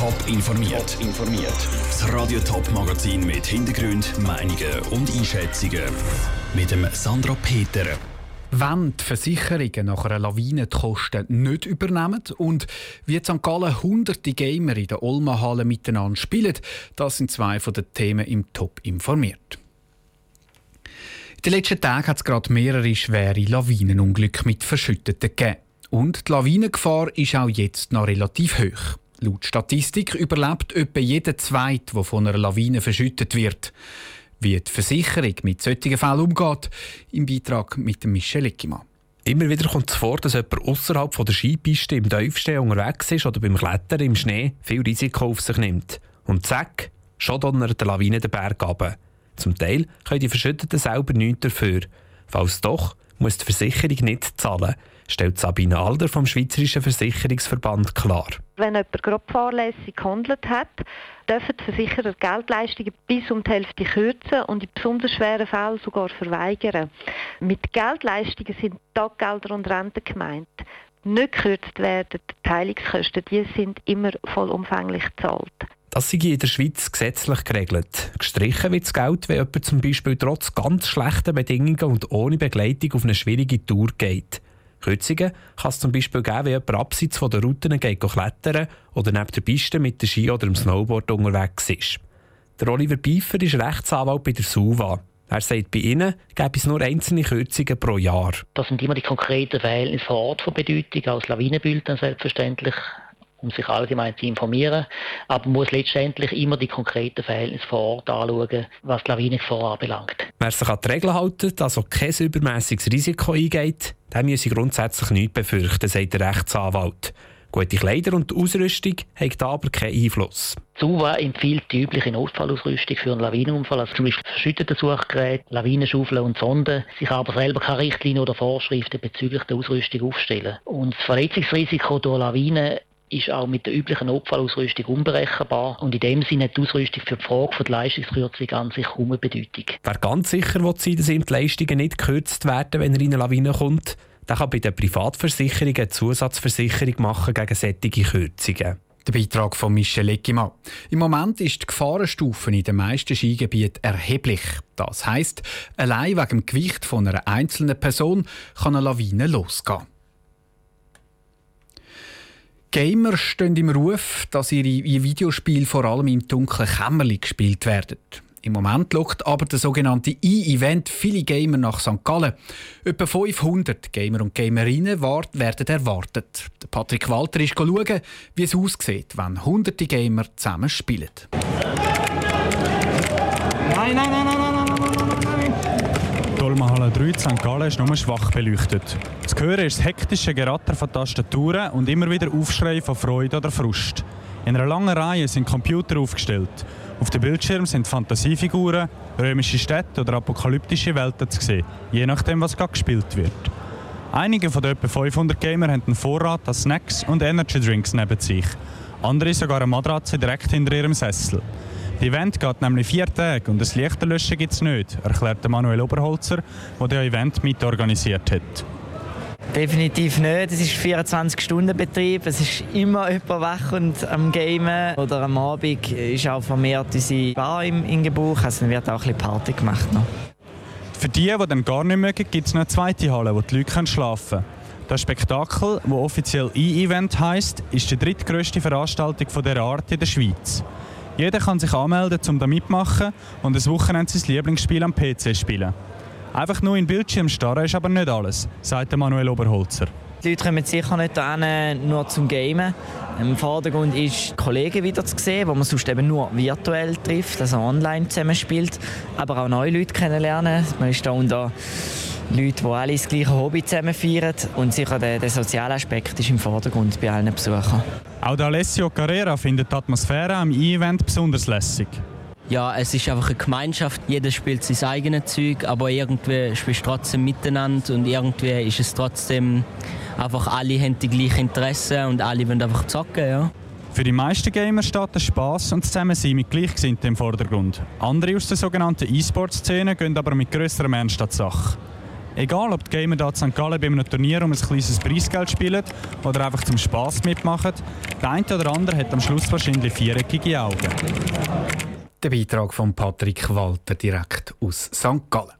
Top informiert. Top informiert. Das Radio Top Magazin mit Hintergrund, Meinungen und Einschätzungen mit dem Sandra Peter. Wenn die Versicherungen nach einer Lawine die Kosten nicht übernehmen und wie in St. Gallen hunderte Gamer in der Olma-Halle miteinander spielen, das sind zwei von den Themen im Top informiert. In den letzten Tagen hat es gerade mehrere schwere Lawinenunglücke mit Verschütteten gegeben. Und die Lawinengefahr ist auch jetzt noch relativ hoch. Laut Statistik überlebt etwa jeder Zweite, der von einer Lawine verschüttet wird. Wie die Versicherung mit solchen Fällen umgeht, im Beitrag mit Michel Eckimann. Immer wieder kommt es vor, dass jemand außerhalb der Skipiste im Tiefstehen unterwegs ist oder beim Klettern im Schnee viel Risiko auf sich nimmt. Und zack, schon donnert die Lawine den Berg runter. Zum Teil können die Verschütteten selber nichts dafür. Falls doch, muss die Versicherung nicht zahlen stellt Sabine Alder vom Schweizerischen Versicherungsverband klar. Wenn jemand grob fahrlässig gehandelt hat, dürfen die Versicherer Geldleistungen bis um die Hälfte kürzen und in besonders schweren Fällen sogar verweigern. Mit Geldleistungen sind Taggelder und Renten gemeint. Nicht gekürzt werden die Teilungskosten, die sind immer vollumfänglich gezahlt. Das sei in der Schweiz gesetzlich geregelt. Gestrichen wird das Geld, wenn jemand zum Beispiel trotz ganz schlechter Bedingungen und ohne Begleitung auf eine schwierige Tour geht. Kürzungen kann es zum Beispiel geben, wenn jemand abseits von der Routen geht klettern oder neben der Piste mit dem Ski oder dem Snowboard unterwegs ist. Der Oliver Pfeiffer ist Rechtsanwalt bei der SUVA. Er sagt, bei Ihnen gäbe es nur einzelne Kürzungen pro Jahr. Das sind immer die konkreten Verhältnisse vor Ort von Bedeutung, als Lawinenbild selbstverständlich um sich allgemein zu informieren. Aber man muss letztendlich immer die konkreten Verhältnisse vor Ort anschauen, was die Lawinengefahr anbelangt. Wer sich an die Regeln hält, also kein übermäßiges Risiko eingeht, der müsse grundsätzlich nichts befürchten, sagt der Rechtsanwalt. Gute Kleider und Ausrüstung haben da aber keinen Einfluss. SUVA empfiehlt die übliche Notfallausrüstung für einen Lawinenunfall, also zum Beispiel verschüttete Suchgeräte, Lawinenschaufeln und Sonden. sich aber selber keine Richtlinien oder Vorschriften bezüglich der Ausrüstung aufstellen. Und das Verletzungsrisiko durch Lawinen ist auch mit der üblichen Notfallausrüstung unberechenbar und in dem Sinne hat die Ausrüstung für die Frage von der Leistungskürzung an sich kaum eine Bedeutung. Wer ganz sicher will sein, dass ihm die Leistungen nicht gekürzt werden, wenn er in eine Lawine kommt, der kann bei der Privatversicherung eine Zusatzversicherung machen gegen solche Kürzungen. Der Beitrag von Michel Eckimann. Im Moment ist die Gefahrenstufe in den meisten Skigebieten erheblich. Das heisst, allein wegen dem Gewicht von einer einzelnen Person kann eine Lawine losgehen. Gamer stehen im Ruf, dass ihre Videospiele vor allem im dunklen Kämmerli gespielt werden. Im Moment lockt aber der sogenannte E-Event viele Gamer nach St. Gallen. Etwa 500 Gamer und Gamerinnen werden erwartet. Patrick Walter ist schauen, wie es aussieht, wenn hunderte Gamer zusammen spielen. Nein, nein, nein, nein, nein, nein, nein, nein. Dolmahalle 3 St. Gallen ist nur schwach beleuchtet. Hören ist das hektische Geratter von Tastaturen und immer wieder Aufschrei von Freude oder Frust. In einer langen Reihe sind Computer aufgestellt. Auf dem Bildschirm sind Fantasiefiguren, römische Städte oder apokalyptische Welten zu sehen, je nachdem, was gerade gespielt wird. Einige von den etwa 500 Gamer haben einen Vorrat an Snacks und Energy Drinks neben sich. Andere sogar eine Matratze direkt hinter ihrem Sessel. Das Event geht nämlich vier Tage und das Lichterlöschen gibt es nicht, erklärt Manuel Oberholzer, der das Event mitorganisiert hat. Definitiv nicht. Es ist 24-Stunden-Betrieb. Es ist immer jemand wach und am Gamen. Oder am Abend ist auch vermehrt unsere Bar im, im Gebrauch. Also wird auch ein bisschen Party gemacht. Noch. Für die, die dann gar nicht mögen, gibt es noch eine zweite Halle, wo die Leute schlafen können. Das Spektakel, das offiziell E-Event heisst, ist die drittgrößte Veranstaltung dieser Art in der Schweiz. Jeder kann sich anmelden, um da mitmachen und ein Wochenende sein Lieblingsspiel am PC spielen. Einfach nur in den Bildschirm starren ist aber nicht alles, sagt Manuel Oberholzer. Die Leute kommen sicher nicht hierhin, nur zum Gamen. Im Vordergrund ist Kollegen wieder zu sehen, wo man sonst eben nur virtuell trifft, also online zusammenspielt. Aber auch neue Leute kennenlernen. Man ist da unter Leute, die alle das gleiche Hobby zusammen feiern. Und sicher der, der soziale Aspekt ist im Vordergrund bei allen Besuchern. Auch der Alessio Carrera findet die Atmosphäre am E-Event besonders lässig. Ja, es ist einfach eine Gemeinschaft. Jeder spielt sein eigenes Zeug, aber irgendwie spielst du trotzdem miteinander und irgendwie ist es trotzdem einfach alle haben die gleichen Interessen und alle wollen einfach zocken, ja. Für die meisten Gamer steht der Spass und das Zusammensein mit Gleichgesinnten im Vordergrund. Andere aus der sogenannten E-Sport-Szene gehen aber mit grösserem Ernst an die Sache. Egal, ob die Gamer hier in St. Gallen bei einem Turnier um ein kleines Preisgeld spielen oder einfach zum Spass mitmachen, der eine oder andere hat am Schluss wahrscheinlich viereckige Augen. Der Beitrag von Patrick Walter direkt aus St. Gallen.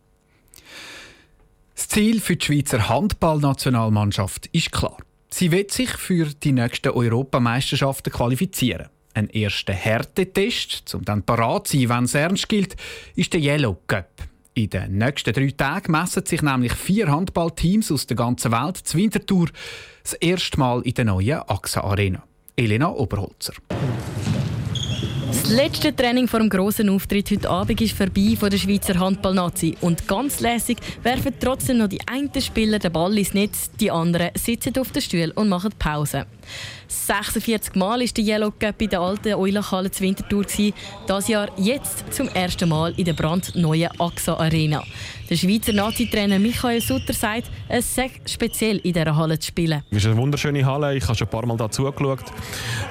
Das Ziel für die Schweizer Handballnationalmannschaft ist klar. Sie wird sich für die nächsten Europameisterschaften qualifizieren. Ein erster Härtetest, um dann parat zu sein, wenn es ernst gilt, ist der Yellow Cup. In den nächsten drei Tagen messen sich nämlich vier Handballteams aus der ganzen Welt zu Winterthur das erste Mal in der neuen AXA Arena. Elena Oberholzer. Das letzte Training vor dem grossen Auftritt heute Abend ist vorbei von der Schweizer Handballnazi und ganz lässig werfen trotzdem noch die einen Spieler den Ball ins Netz, die anderen sitzen auf den Stuhl und machen Pause. 46 Mal war der Yellow Cup in der alten Eulachhalle zu Winterthur. Das Jahr jetzt zum ersten Mal in der brandneuen AXA Arena. Der Schweizer Nazi-Trainer Michael Sutter sagt, es sei speziell in dieser Halle zu spielen. Es ist eine wunderschöne Halle. Ich habe schon ein paar Mal da zugeschaut.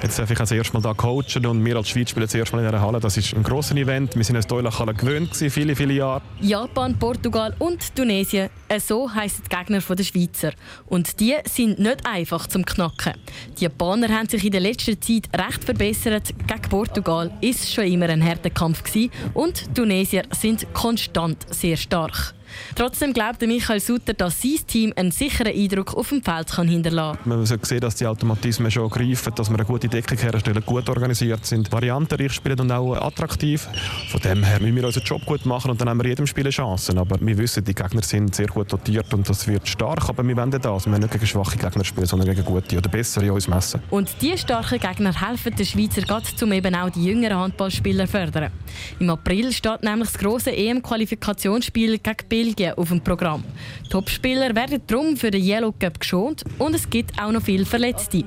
Jetzt darf ich das erste Mal da coachen und wir als Schweiz spielen das erste Mal in dieser Halle. Das ist ein grosses Event. Wir sind uns Eulachhalle gewöhnt gewesen, viele, viele Jahre. Japan, Portugal und Tunesien. So heissen die Gegner der Schweizer. Und die sind nicht einfach zum Knacken. Die Japaner haben sich in der letzten Zeit recht verbessert. Gegen Portugal ist es schon immer ein harter Kampf gewesen. und die Tunesier sind konstant sehr stark. Trotzdem glaubt Michael Sutter, dass sein Team einen sicheren Eindruck auf dem Feld kann hinterlassen kann. Man sollte sehen, dass die Automatismen schon greifen, dass wir eine gute Deckung herstellen, gut organisiert sind, variantenreich spielen und auch attraktiv. Von dem her müssen wir unseren Job gut machen und dann haben wir jedem Spiel Chancen. Aber wir wissen, die Gegner sind sehr gut dotiert und das wird stark, aber wir wollen das. Wir wollen nicht gegen schwache Gegner spielen, sondern gegen gute oder bessere uns messen. Und diese starken Gegner helfen den Schweizer gerade, um eben auch die jüngeren Handballspieler zu fördern. Im April steht nämlich das grosse EM-Qualifikationsspiel gegen Belgien auf dem Programm. Topspieler werden darum für den Yellow Cup geschont und es gibt auch noch viele Verletzte.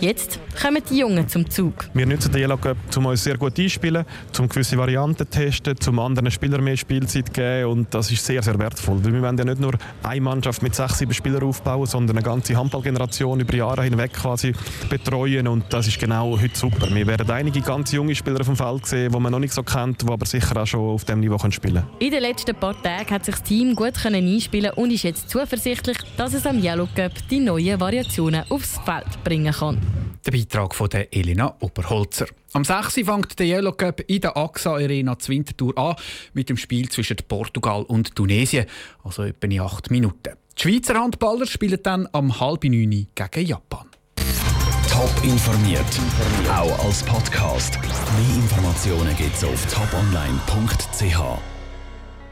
Jetzt kommen die Jungen zum Zug. Wir nutzen den Yellow Cup, um uns sehr gut einzuspielen, um gewisse Varianten zu testen, um anderen Spielern mehr Spielzeit zu geben. Und das ist sehr, sehr wertvoll. Weil wir wollen ja nicht nur eine Mannschaft mit sechs, sieben Spielern aufbauen, sondern eine ganze Handballgeneration über Jahre hinweg quasi betreuen. Und das ist genau heute super. Wir werden einige ganz junge Spieler vom Feld sehen, die man noch nicht so kennt, die aber sicher auch schon auf diesem Niveau spielen können. In den letzten paar Tagen hat sich das Team gut einspielen und ist jetzt zuversichtlich, dass es am Yellow Cup die neuen Variationen aufs Feld bringen kann. Der Beitrag von der Elena Oberholzer. Am 6. fängt der Yellow Cup in der AXA Arena zu Winterthur an mit dem Spiel zwischen Portugal und Tunesien, also etwa in 8 Minuten. Die Schweizer Handballer spielen dann am halb neun gegen Japan. Top informiert, auch als Podcast. Mehr Informationen gibt es auf toponline.ch.